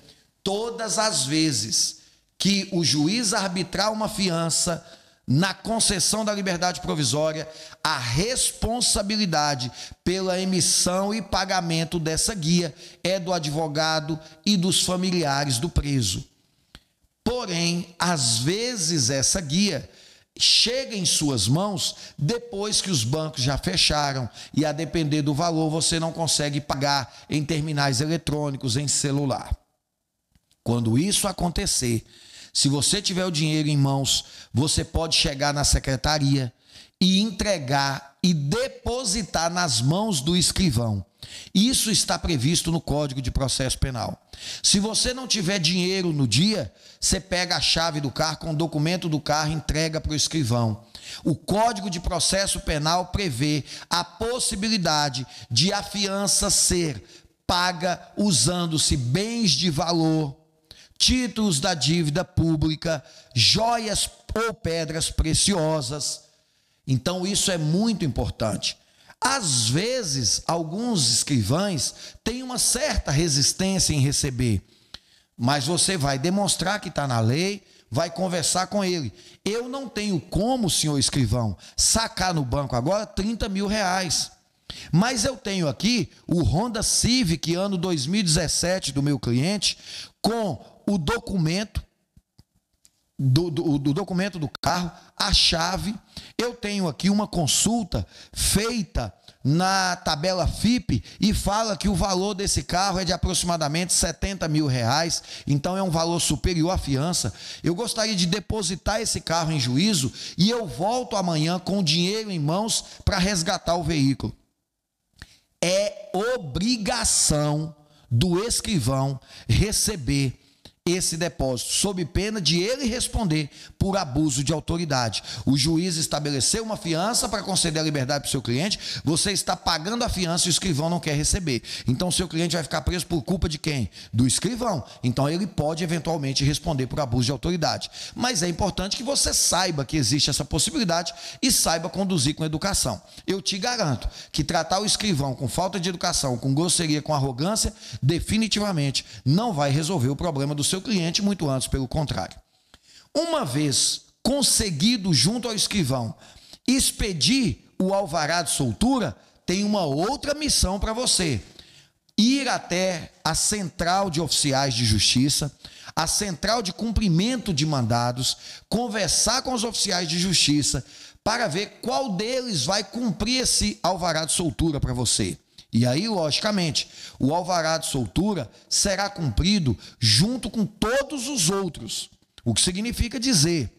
Todas as vezes que o juiz arbitrar uma fiança na concessão da liberdade provisória, a responsabilidade pela emissão e pagamento dessa guia é do advogado e dos familiares do preso. Porém, às vezes essa guia chega em suas mãos depois que os bancos já fecharam e a depender do valor você não consegue pagar em terminais eletrônicos, em celular. Quando isso acontecer, se você tiver o dinheiro em mãos, você pode chegar na secretaria e entregar e depositar nas mãos do escrivão. Isso está previsto no Código de Processo Penal. Se você não tiver dinheiro no dia, você pega a chave do carro com o documento do carro e entrega para o escrivão. O Código de Processo Penal prevê a possibilidade de a fiança ser paga usando-se bens de valor, títulos da dívida pública, joias ou pedras preciosas então isso é muito importante. Às vezes, alguns escrivães têm uma certa resistência em receber, mas você vai demonstrar que está na lei, vai conversar com ele. Eu não tenho como, senhor escrivão, sacar no banco agora 30 mil reais. Mas eu tenho aqui o Honda Civic ano 2017 do meu cliente com o documento do, do, do, documento do carro, a chave. Eu tenho aqui uma consulta feita na tabela FIP e fala que o valor desse carro é de aproximadamente 70 mil reais, então é um valor superior à fiança. Eu gostaria de depositar esse carro em juízo e eu volto amanhã com o dinheiro em mãos para resgatar o veículo. É obrigação do escrivão receber esse depósito, sob pena de ele responder por abuso de autoridade. O juiz estabeleceu uma fiança para conceder a liberdade para o seu cliente, você está pagando a fiança e o escrivão não quer receber. Então, o seu cliente vai ficar preso por culpa de quem? Do escrivão. Então, ele pode eventualmente responder por abuso de autoridade. Mas é importante que você saiba que existe essa possibilidade e saiba conduzir com educação. Eu te garanto que tratar o escrivão com falta de educação, com grosseria, com arrogância, definitivamente não vai resolver o problema do seu cliente, muito antes, pelo contrário. Uma vez conseguido junto ao escrivão expedir o alvará de soltura, tem uma outra missão para você. Ir até a central de oficiais de justiça, a central de cumprimento de mandados, conversar com os oficiais de justiça para ver qual deles vai cumprir esse alvará de soltura para você. E aí, logicamente, o alvará de soltura será cumprido junto com todos os outros. O que significa dizer,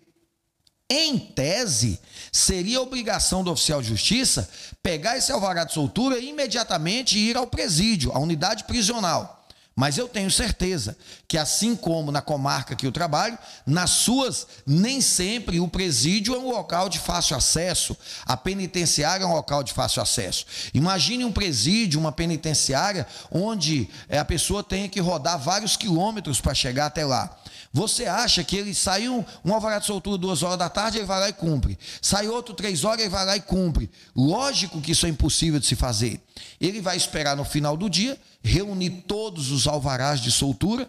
Em tese, seria obrigação do oficial de justiça pegar esse alvará de soltura e imediatamente ir ao presídio, à unidade prisional. Mas eu tenho certeza que, assim como na comarca que eu trabalho, nas suas, nem sempre o presídio é um local de fácil acesso, a penitenciária é um local de fácil acesso. Imagine um presídio, uma penitenciária, onde eh, a pessoa tenha que rodar vários quilômetros para chegar até lá. Você acha que ele saiu um alvará de soltura duas horas da tarde, ele vai lá e cumpre. Sai outro três horas, ele vai lá e cumpre. Lógico que isso é impossível de se fazer. Ele vai esperar no final do dia, reunir todos os alvarás de soltura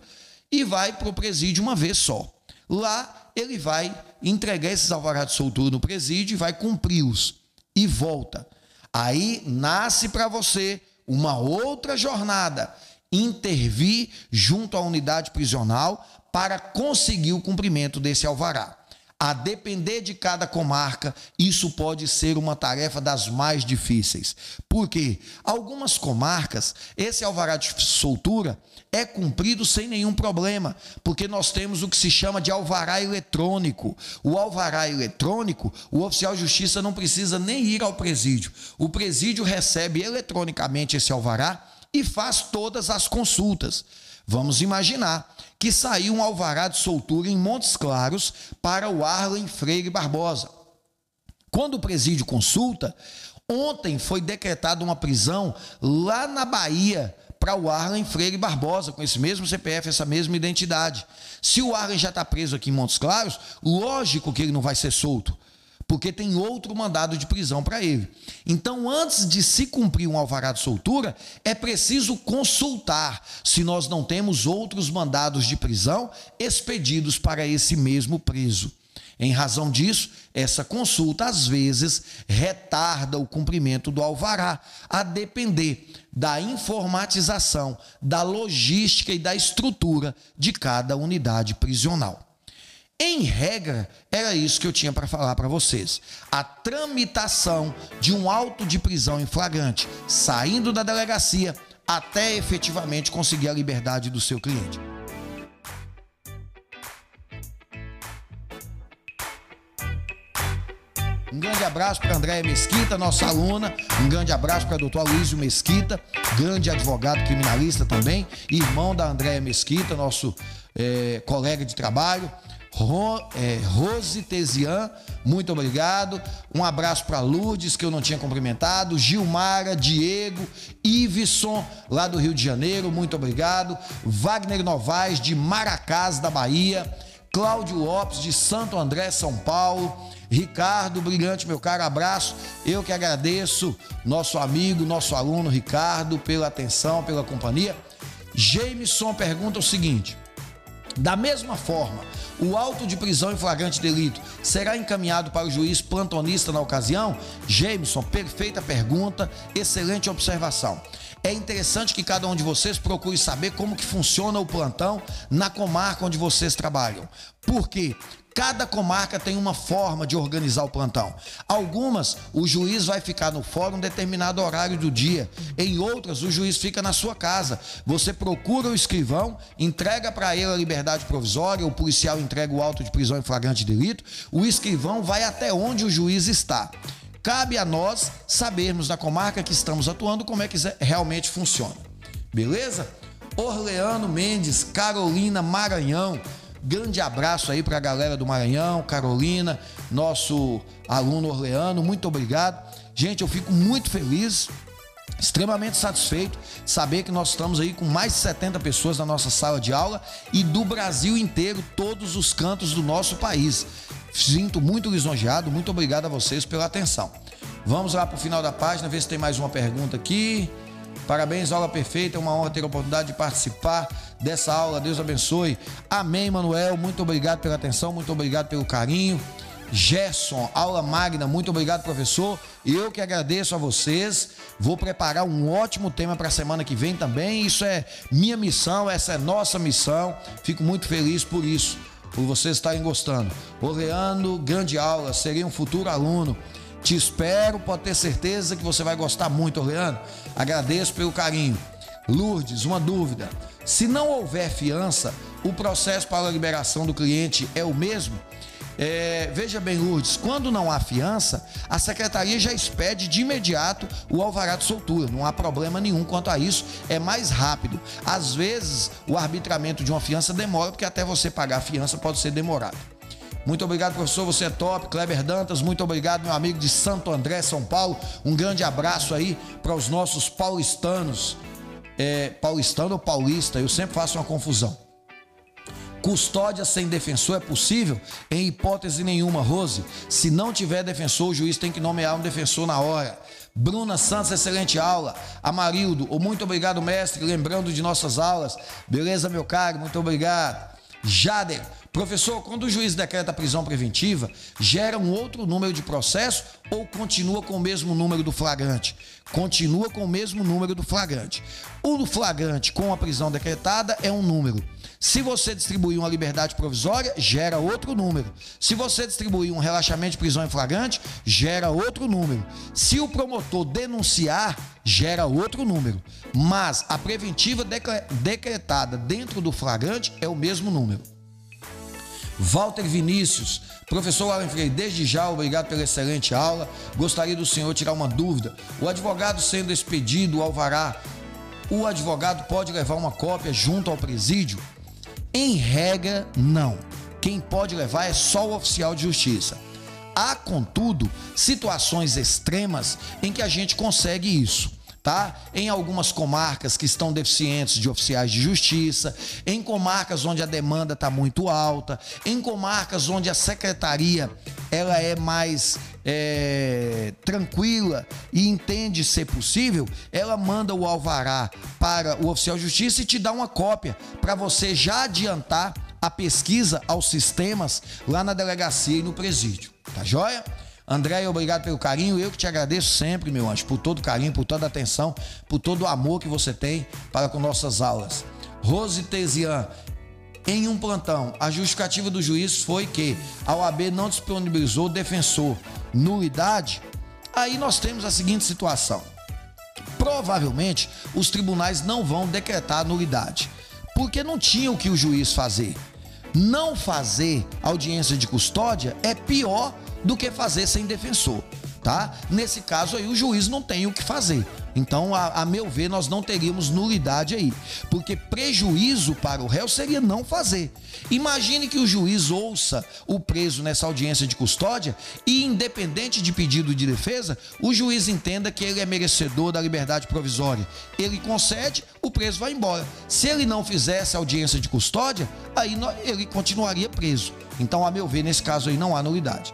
e vai para o presídio uma vez só. Lá ele vai entregar esses alvarás de soltura no presídio e vai cumpri-los. E volta. Aí nasce para você uma outra jornada intervir junto à unidade prisional para conseguir o cumprimento desse alvará. A depender de cada comarca, isso pode ser uma tarefa das mais difíceis. Porque algumas comarcas, esse alvará de soltura é cumprido sem nenhum problema, porque nós temos o que se chama de alvará eletrônico. O alvará eletrônico, o oficial de justiça não precisa nem ir ao presídio. O presídio recebe eletronicamente esse alvará e faz todas as consultas. Vamos imaginar que saiu um alvará de soltura em Montes Claros para o Arlen Freire Barbosa. Quando o presídio consulta, ontem foi decretada uma prisão lá na Bahia para o Arlen Freire Barbosa, com esse mesmo CPF, essa mesma identidade. Se o Arlen já está preso aqui em Montes Claros, lógico que ele não vai ser solto porque tem outro mandado de prisão para ele. Então, antes de se cumprir um alvará de soltura, é preciso consultar se nós não temos outros mandados de prisão expedidos para esse mesmo preso. Em razão disso, essa consulta às vezes retarda o cumprimento do alvará, a depender da informatização, da logística e da estrutura de cada unidade prisional. Em regra, era isso que eu tinha para falar para vocês. A tramitação de um auto de prisão em flagrante, saindo da delegacia até efetivamente conseguir a liberdade do seu cliente. Um grande abraço para Andréia Mesquita, nossa aluna. Um grande abraço para o doutor Aloysio Mesquita, grande advogado criminalista também, irmão da Andréia Mesquita, nosso é, colega de trabalho. Ro, é, Rose Tesian, muito obrigado. Um abraço para Lourdes, que eu não tinha cumprimentado. Gilmara, Diego, Iveson, lá do Rio de Janeiro, muito obrigado. Wagner Novaes, de Maracás, da Bahia. Cláudio Lopes, de Santo André, São Paulo. Ricardo, brilhante, meu caro abraço. Eu que agradeço, nosso amigo, nosso aluno Ricardo, pela atenção, pela companhia. Jameson pergunta o seguinte: da mesma forma, o auto de prisão em flagrante delito será encaminhado para o juiz plantonista na ocasião? Jameson, perfeita pergunta, excelente observação. É interessante que cada um de vocês procure saber como que funciona o plantão na comarca onde vocês trabalham. Por quê? Cada comarca tem uma forma de organizar o plantão. Algumas, o juiz vai ficar no fórum um determinado horário do dia. Em outras, o juiz fica na sua casa. Você procura o escrivão, entrega para ele a liberdade provisória, o policial entrega o auto de prisão em flagrante delito. O escrivão vai até onde o juiz está. Cabe a nós sabermos na comarca que estamos atuando como é que realmente funciona. Beleza? Orleano Mendes, Carolina Maranhão. Grande abraço aí para a galera do Maranhão, Carolina, nosso aluno Orleano, muito obrigado. Gente, eu fico muito feliz, extremamente satisfeito saber que nós estamos aí com mais de 70 pessoas na nossa sala de aula e do Brasil inteiro, todos os cantos do nosso país. Sinto muito lisonjeado, muito obrigado a vocês pela atenção. Vamos lá para o final da página, ver se tem mais uma pergunta aqui. Parabéns, aula perfeita. É uma honra ter a oportunidade de participar dessa aula. Deus abençoe. Amém, Manuel. Muito obrigado pela atenção, muito obrigado pelo carinho. Gerson, aula magna, muito obrigado, professor. Eu que agradeço a vocês. Vou preparar um ótimo tema para a semana que vem também. Isso é minha missão, essa é nossa missão. Fico muito feliz por isso, por vocês estarem gostando. Orleano, grande aula, serei um futuro aluno. Te espero, pode ter certeza que você vai gostar muito, Orleano. Agradeço pelo carinho. Lourdes, uma dúvida. Se não houver fiança, o processo para a liberação do cliente é o mesmo? É, veja bem, Lourdes, quando não há fiança, a secretaria já expede de imediato o alvará de soltura. Não há problema nenhum quanto a isso, é mais rápido. Às vezes, o arbitramento de uma fiança demora, porque até você pagar a fiança pode ser demorado. Muito obrigado, professor. Você é top. Kleber Dantas, muito obrigado, meu amigo de Santo André, São Paulo. Um grande abraço aí para os nossos paulistanos. É, paulistano ou paulista, eu sempre faço uma confusão. Custódia sem defensor é possível? Em hipótese nenhuma, Rose. Se não tiver defensor, o juiz tem que nomear um defensor na hora. Bruna Santos, excelente aula. Amarildo, muito obrigado, mestre. Lembrando de nossas aulas. Beleza, meu caro? Muito obrigado. Jader, professor, quando o juiz decreta prisão preventiva, gera um outro número de processo ou continua com o mesmo número do flagrante? Continua com o mesmo número do flagrante. O do flagrante com a prisão decretada é um número. Se você distribuir uma liberdade provisória, gera outro número. Se você distribuir um relaxamento de prisão em flagrante, gera outro número. Se o promotor denunciar, gera outro número. Mas a preventiva decretada dentro do flagrante é o mesmo número. Walter Vinícius, professor Alan Freire, desde já, obrigado pela excelente aula. Gostaria do senhor tirar uma dúvida. O advogado sendo expedido, o alvará, o advogado pode levar uma cópia junto ao presídio? Em regra, não. Quem pode levar é só o oficial de justiça. Há, contudo, situações extremas em que a gente consegue isso tá? Em algumas comarcas que estão deficientes de oficiais de justiça, em comarcas onde a demanda está muito alta, em comarcas onde a secretaria ela é mais é, tranquila e entende ser possível, ela manda o alvará para o oficial de justiça e te dá uma cópia para você já adiantar a pesquisa aos sistemas lá na delegacia e no presídio. Tá joia? André, obrigado pelo carinho. Eu que te agradeço sempre, meu anjo, por todo o carinho, por toda a atenção, por todo o amor que você tem para com nossas aulas. Rose Tesian, em um plantão, a justificativa do juiz foi que a OAB não disponibilizou defensor nulidade. Aí nós temos a seguinte situação: provavelmente os tribunais não vão decretar nulidade, porque não tinha o que o juiz fazer. Não fazer audiência de custódia é pior do que fazer sem defensor, tá? Nesse caso aí o juiz não tem o que fazer. Então, a, a, meu ver, nós não teríamos nulidade aí, porque prejuízo para o réu seria não fazer. Imagine que o juiz ouça o preso nessa audiência de custódia e, independente de pedido de defesa, o juiz entenda que ele é merecedor da liberdade provisória. Ele concede, o preso vai embora. Se ele não fizesse audiência de custódia, aí ele continuaria preso. Então, a meu ver, nesse caso aí não há nulidade.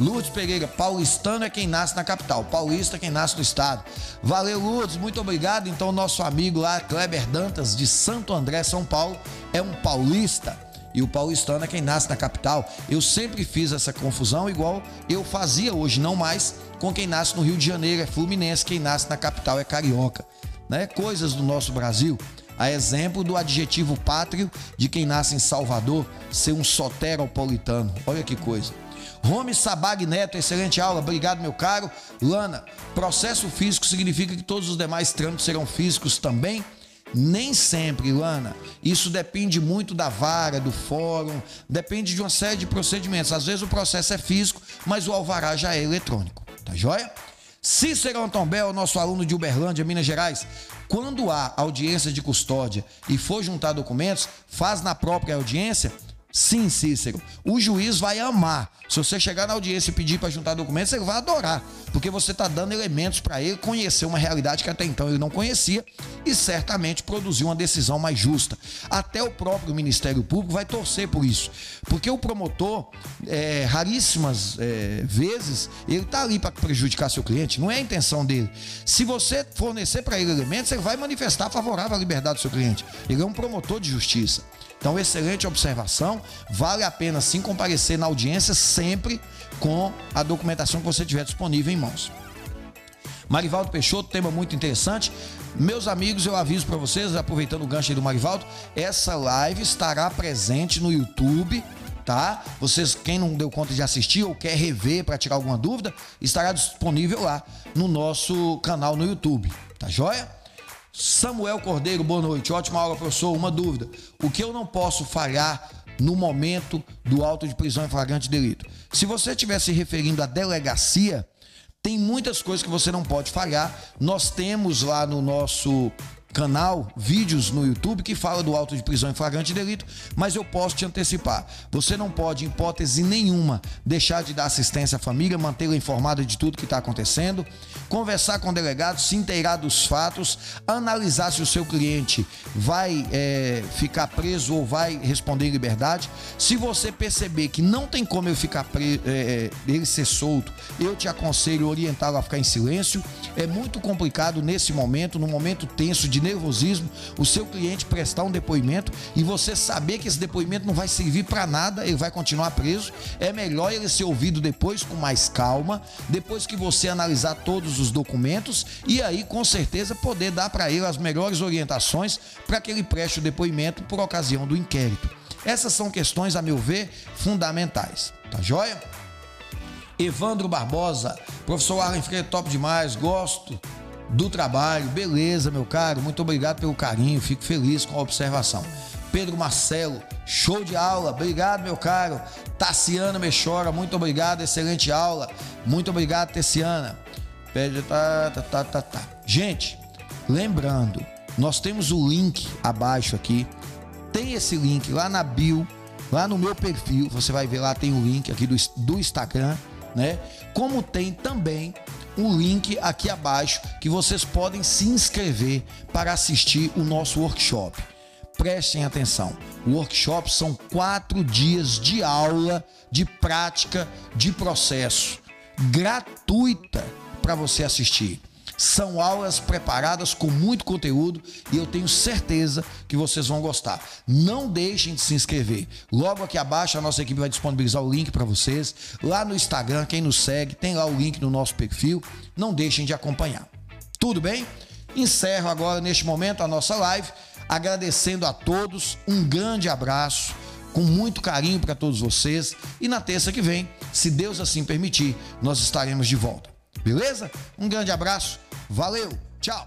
Lourdes Pereira, paulistano é quem nasce na capital, paulista é quem nasce no estado. Valeu, Lourdes, muito obrigado. Então, nosso amigo lá, Kleber Dantas, de Santo André, São Paulo, é um paulista. E o paulistano é quem nasce na capital. Eu sempre fiz essa confusão, igual eu fazia hoje, não mais, com quem nasce no Rio de Janeiro, é fluminense, quem nasce na capital é carioca. Né? Coisas do nosso Brasil. A exemplo do adjetivo pátrio de quem nasce em Salvador ser um soteropolitano. Olha que coisa. Rome Sabag Neto, excelente aula, obrigado, meu caro. Lana, processo físico significa que todos os demais trâmites serão físicos também? Nem sempre, Lana. Isso depende muito da vara, do fórum, depende de uma série de procedimentos. Às vezes o processo é físico, mas o alvará já é eletrônico. Tá joia? Cícero Antombel, nosso aluno de Uberlândia, Minas Gerais. Quando há audiência de custódia e for juntar documentos, faz na própria audiência Sim, Cícero. O juiz vai amar. Se você chegar na audiência e pedir para juntar documentos, ele vai adorar, porque você está dando elementos para ele conhecer uma realidade que até então ele não conhecia e certamente produzir uma decisão mais justa. Até o próprio Ministério Público vai torcer por isso, porque o promotor, é, raríssimas é, vezes, ele está ali para prejudicar seu cliente, não é a intenção dele. Se você fornecer para ele elementos, ele vai manifestar favorável à liberdade do seu cliente. Ele é um promotor de justiça. Então, excelente observação. Vale a pena sim comparecer na audiência sempre com a documentação que você tiver disponível em mãos. Marivaldo Peixoto, tema muito interessante. Meus amigos, eu aviso para vocês, aproveitando o gancho aí do Marivaldo, essa live estará presente no YouTube, tá? Vocês, quem não deu conta de assistir ou quer rever para tirar alguma dúvida, estará disponível lá no nosso canal no YouTube, tá joia? Samuel Cordeiro, boa noite. Ótima aula, professor. Uma dúvida. O que eu não posso falhar no momento do auto de prisão em flagrante delito. Se você estiver se referindo à delegacia, tem muitas coisas que você não pode falhar. Nós temos lá no nosso canal, vídeos no YouTube que fala do auto de prisão em flagrante delito, mas eu posso te antecipar. Você não pode, em hipótese nenhuma, deixar de dar assistência à família, mantê-la informada de tudo que está acontecendo, conversar com o delegado, se inteirar dos fatos, analisar se o seu cliente vai é, ficar preso ou vai responder em liberdade. Se você perceber que não tem como ele ficar preso, é, é, ele ser solto, eu te aconselho orientá-lo a ficar em silêncio. É muito complicado nesse momento, no momento tenso de nervosismo, o seu cliente prestar um depoimento e você saber que esse depoimento não vai servir para nada, ele vai continuar preso. É melhor ele ser ouvido depois com mais calma, depois que você analisar todos os documentos e aí com certeza poder dar para ele as melhores orientações para que ele preste o depoimento por ocasião do inquérito. Essas são questões, a meu ver, fundamentais. Tá joia? Evandro Barbosa, professor Arlen Freire, top demais, gosto do trabalho. Beleza, meu caro, muito obrigado pelo carinho, fico feliz com a observação. Pedro Marcelo, show de aula, obrigado, meu caro. Tassiana Mechora, muito obrigado, excelente aula. Muito obrigado, Tassiana. Tá, tá, tá, tá, tá. Gente, lembrando, nós temos o link abaixo aqui. Tem esse link lá na bio, lá no meu perfil. Você vai ver lá, tem o link aqui do, do Instagram, né? Como tem também o link aqui abaixo que vocês podem se inscrever para assistir o nosso workshop. Prestem atenção, o workshop são quatro dias de aula, de prática, de processo, gratuita para você assistir. São aulas preparadas com muito conteúdo e eu tenho certeza que vocês vão gostar. Não deixem de se inscrever. Logo aqui abaixo a nossa equipe vai disponibilizar o link para vocês. Lá no Instagram, quem nos segue, tem lá o link no nosso perfil. Não deixem de acompanhar. Tudo bem? Encerro agora neste momento a nossa live, agradecendo a todos. Um grande abraço com muito carinho para todos vocês. E na terça que vem, se Deus assim permitir, nós estaremos de volta. Beleza? Um grande abraço Valeu, tchau!